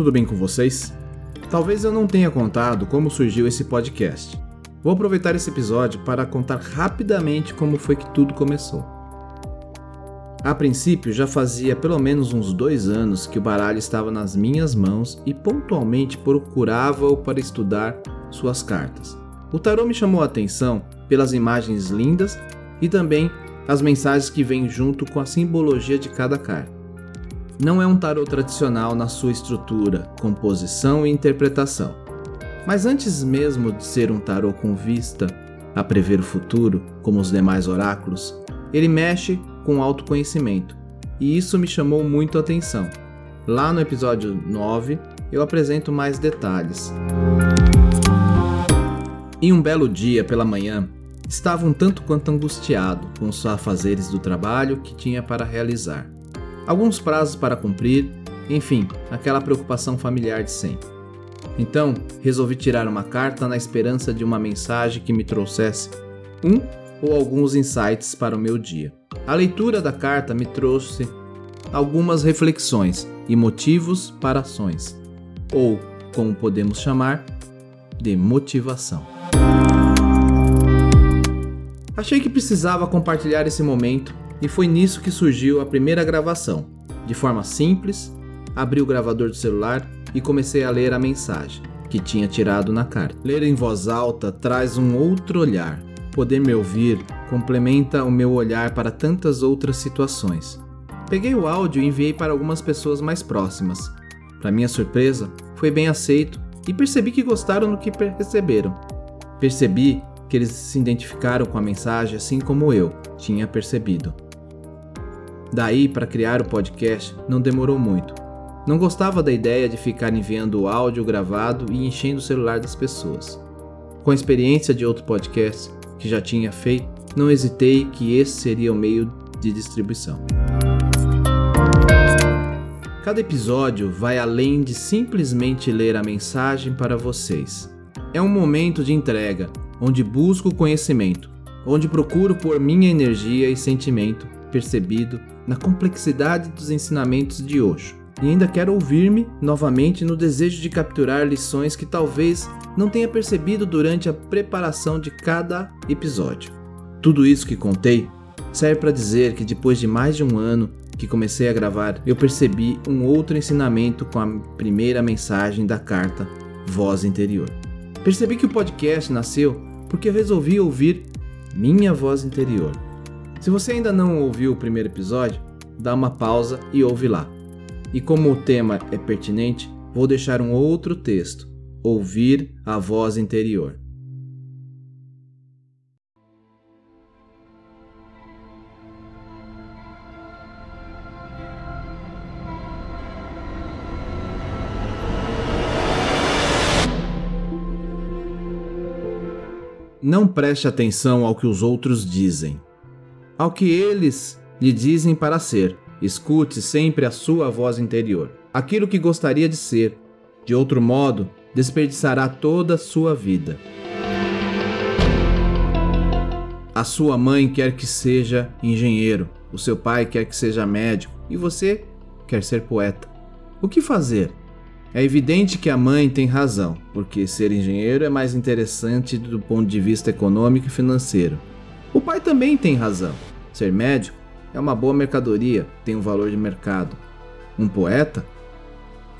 Tudo bem com vocês? Talvez eu não tenha contado como surgiu esse podcast. Vou aproveitar esse episódio para contar rapidamente como foi que tudo começou. A princípio, já fazia pelo menos uns dois anos que o baralho estava nas minhas mãos e pontualmente procurava-o para estudar suas cartas. O tarô me chamou a atenção pelas imagens lindas e também as mensagens que vêm junto com a simbologia de cada carta. Não é um tarô tradicional na sua estrutura, composição e interpretação. Mas antes mesmo de ser um tarô com vista a prever o futuro, como os demais oráculos, ele mexe com autoconhecimento, e isso me chamou muito a atenção. Lá no episódio 9, eu apresento mais detalhes. Em um belo dia pela manhã, estava um tanto quanto angustiado com os afazeres do trabalho que tinha para realizar. Alguns prazos para cumprir, enfim, aquela preocupação familiar de sempre. Então, resolvi tirar uma carta na esperança de uma mensagem que me trouxesse um ou alguns insights para o meu dia. A leitura da carta me trouxe algumas reflexões e motivos para ações, ou, como podemos chamar, de motivação. Achei que precisava compartilhar esse momento e foi nisso que surgiu a primeira gravação. De forma simples, abri o gravador do celular e comecei a ler a mensagem que tinha tirado na carta. Ler em voz alta traz um outro olhar. Poder me ouvir complementa o meu olhar para tantas outras situações. Peguei o áudio e enviei para algumas pessoas mais próximas. Para minha surpresa, foi bem aceito e percebi que gostaram do que receberam. Percebi que eles se identificaram com a mensagem assim como eu tinha percebido. Daí, para criar o podcast, não demorou muito. Não gostava da ideia de ficar enviando o áudio gravado e enchendo o celular das pessoas. Com a experiência de outro podcast que já tinha feito, não hesitei que esse seria o meio de distribuição. Cada episódio vai além de simplesmente ler a mensagem para vocês. É um momento de entrega, onde busco conhecimento, onde procuro pôr minha energia e sentimento percebido na complexidade dos ensinamentos de Osho. E ainda quero ouvir-me novamente no desejo de capturar lições que talvez não tenha percebido durante a preparação de cada episódio. Tudo isso que contei serve para dizer que depois de mais de um ano que comecei a gravar, eu percebi um outro ensinamento com a primeira mensagem da carta Voz Interior. Percebi que o podcast nasceu porque resolvi ouvir minha voz interior se você ainda não ouviu o primeiro episódio, dá uma pausa e ouve lá. E como o tema é pertinente, vou deixar um outro texto: Ouvir a voz interior. Não preste atenção ao que os outros dizem ao que eles lhe dizem para ser. Escute sempre a sua voz interior, aquilo que gostaria de ser. De outro modo, desperdiçará toda a sua vida. A sua mãe quer que seja engenheiro, o seu pai quer que seja médico e você quer ser poeta. O que fazer? É evidente que a mãe tem razão, porque ser engenheiro é mais interessante do ponto de vista econômico e financeiro. O pai também tem razão. Ser médico é uma boa mercadoria, tem um valor de mercado. Um poeta?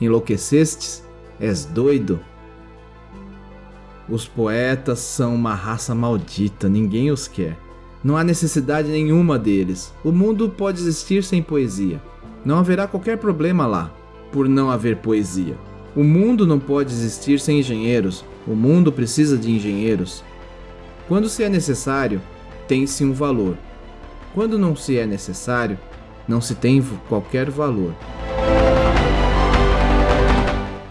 Enlouquecestes? És doido? Os poetas são uma raça maldita, ninguém os quer. Não há necessidade nenhuma deles. O mundo pode existir sem poesia. Não haverá qualquer problema lá, por não haver poesia. O mundo não pode existir sem engenheiros. O mundo precisa de engenheiros. Quando se é necessário, tem-se um valor. Quando não se é necessário, não se tem qualquer valor.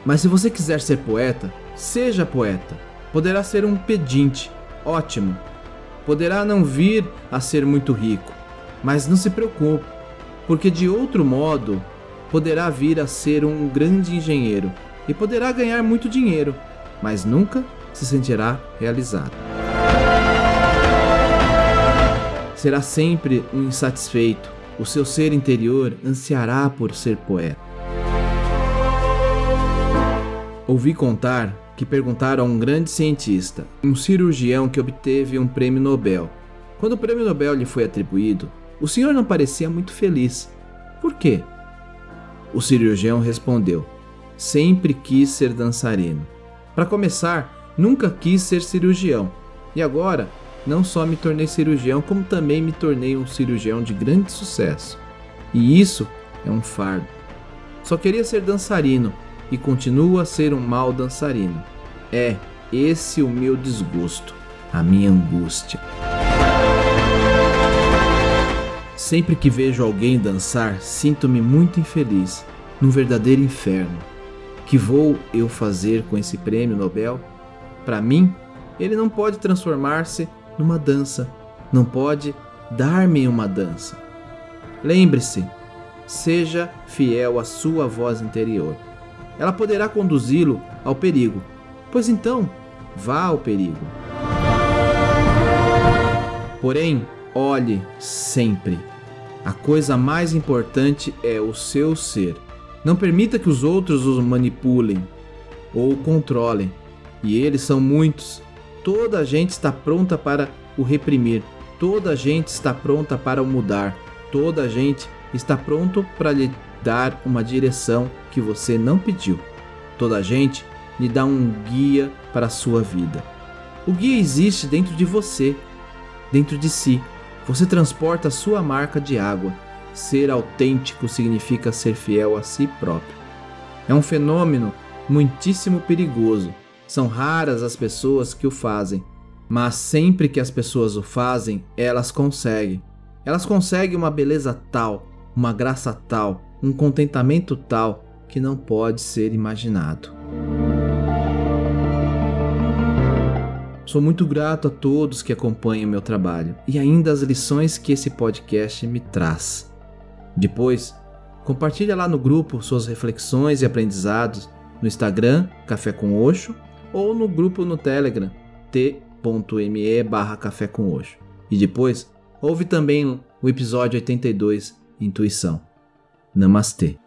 Mas se você quiser ser poeta, seja poeta. Poderá ser um pedinte, ótimo. Poderá não vir a ser muito rico, mas não se preocupe, porque de outro modo poderá vir a ser um grande engenheiro e poderá ganhar muito dinheiro, mas nunca se sentirá realizado. Será sempre um insatisfeito, o seu ser interior ansiará por ser poeta. Ouvi contar que perguntaram a um grande cientista, um cirurgião que obteve um prêmio Nobel. Quando o prêmio Nobel lhe foi atribuído, o senhor não parecia muito feliz. Por quê? O cirurgião respondeu: Sempre quis ser dançarino. Para começar, nunca quis ser cirurgião. E agora, não só me tornei cirurgião, como também me tornei um cirurgião de grande sucesso. E isso é um fardo. Só queria ser dançarino e continuo a ser um mau dançarino. É esse o meu desgosto, a minha angústia. Sempre que vejo alguém dançar, sinto-me muito infeliz, num verdadeiro inferno. Que vou eu fazer com esse prêmio Nobel? Para mim, ele não pode transformar-se numa dança, não pode dar-me uma dança. Lembre-se, seja fiel à sua voz interior. Ela poderá conduzi-lo ao perigo, pois então vá ao perigo. Porém, olhe sempre a coisa mais importante é o seu ser. Não permita que os outros os manipulem ou controlem. E eles são muitos. Toda a gente está pronta para o reprimir. Toda a gente está pronta para o mudar. Toda a gente está pronto para lhe dar uma direção que você não pediu. Toda a gente lhe dá um guia para a sua vida. O guia existe dentro de você, dentro de si. Você transporta a sua marca de água. Ser autêntico significa ser fiel a si próprio. É um fenômeno muitíssimo perigoso. São raras as pessoas que o fazem, mas sempre que as pessoas o fazem, elas conseguem. Elas conseguem uma beleza tal, uma graça tal, um contentamento tal que não pode ser imaginado. Sou muito grato a todos que acompanham meu trabalho e ainda as lições que esse podcast me traz. Depois, compartilhe lá no grupo suas reflexões e aprendizados no Instagram Café com Oxo ou no grupo no Telegram t.me barra Café com Oxo. E depois, ouve também o episódio 82 Intuição. Namastê.